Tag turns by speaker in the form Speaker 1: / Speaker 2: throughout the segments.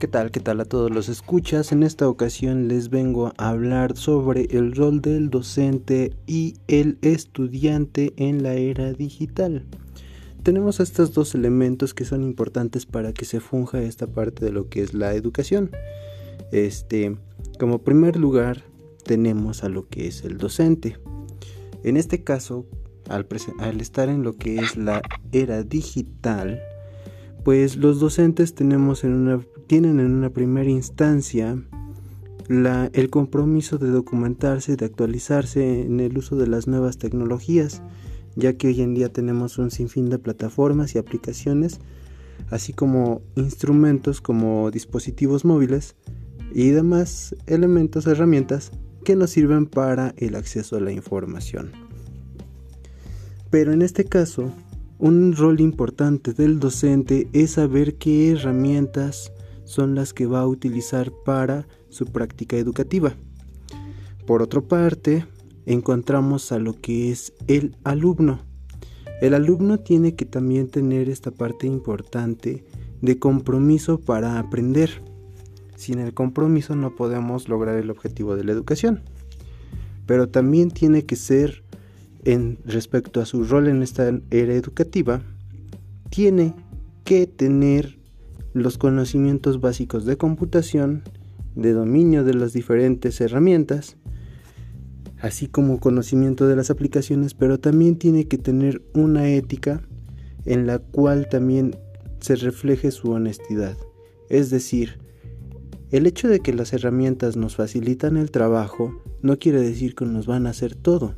Speaker 1: ¿Qué tal? ¿Qué tal a todos los escuchas? En esta ocasión les vengo a hablar sobre el rol del docente y el estudiante en la era digital. Tenemos estos dos elementos que son importantes para que se funja esta parte de lo que es la educación. Este, como primer lugar, tenemos a lo que es el docente. En este caso, al, al estar en lo que es la era digital, pues los docentes tienen en una primera instancia el compromiso de documentarse, de actualizarse en el uso de las nuevas tecnologías, ya que hoy en día tenemos un sinfín de plataformas y aplicaciones, así como instrumentos como dispositivos móviles y demás elementos, herramientas que nos sirven para el acceso a la información. Pero en este caso, un rol importante del docente es saber qué herramientas son las que va a utilizar para su práctica educativa. Por otra parte, encontramos a lo que es el alumno. El alumno tiene que también tener esta parte importante de compromiso para aprender. Sin el compromiso no podemos lograr el objetivo de la educación. Pero también tiene que ser en respecto a su rol en esta era educativa, tiene que tener los conocimientos básicos de computación, de dominio de las diferentes herramientas, así como conocimiento de las aplicaciones, pero también tiene que tener una ética en la cual también se refleje su honestidad. Es decir, el hecho de que las herramientas nos facilitan el trabajo no quiere decir que nos van a hacer todo.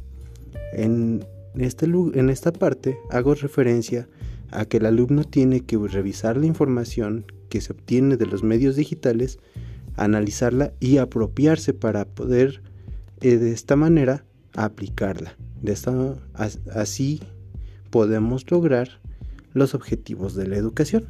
Speaker 1: En, este, en esta parte hago referencia a que el alumno tiene que revisar la información que se obtiene de los medios digitales, analizarla y apropiarse para poder eh, de esta manera aplicarla. De esta, así podemos lograr los objetivos de la educación.